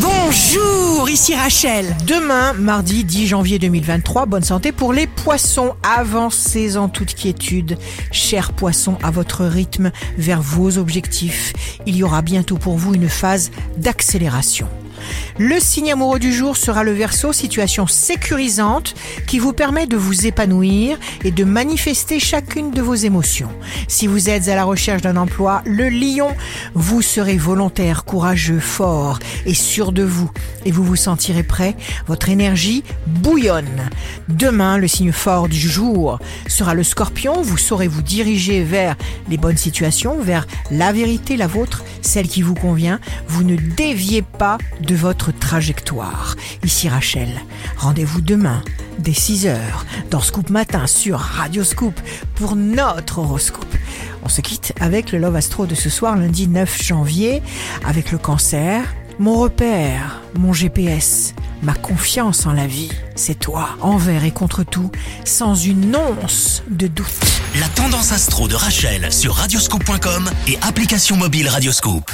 Bonjour, ici Rachel. Demain, mardi 10 janvier 2023, bonne santé pour les poissons. Avancez en toute quiétude. Chers poissons, à votre rythme vers vos objectifs. Il y aura bientôt pour vous une phase d'accélération. Le signe amoureux du jour sera le verso, situation sécurisante qui vous permet de vous épanouir et de manifester chacune de vos émotions. Si vous êtes à la recherche d'un emploi, le lion, vous serez volontaire, courageux, fort et sûr de vous et vous vous sentirez prêt. Votre énergie bouillonne. Demain, le signe fort du jour sera le scorpion. Vous saurez vous diriger vers les bonnes situations, vers la vérité, la vôtre, celle qui vous convient. Vous ne déviez pas de votre trajectoire. Ici Rachel, rendez-vous demain dès 6h dans Scoop Matin sur Radio Scoop pour notre horoscope. On se quitte avec le Love Astro de ce soir, lundi 9 janvier, avec le cancer. Mon repère, mon GPS, ma confiance en la vie, c'est toi, envers et contre tout, sans une once de doute. La tendance astro de Rachel sur radioscope.com et application mobile Radioscope.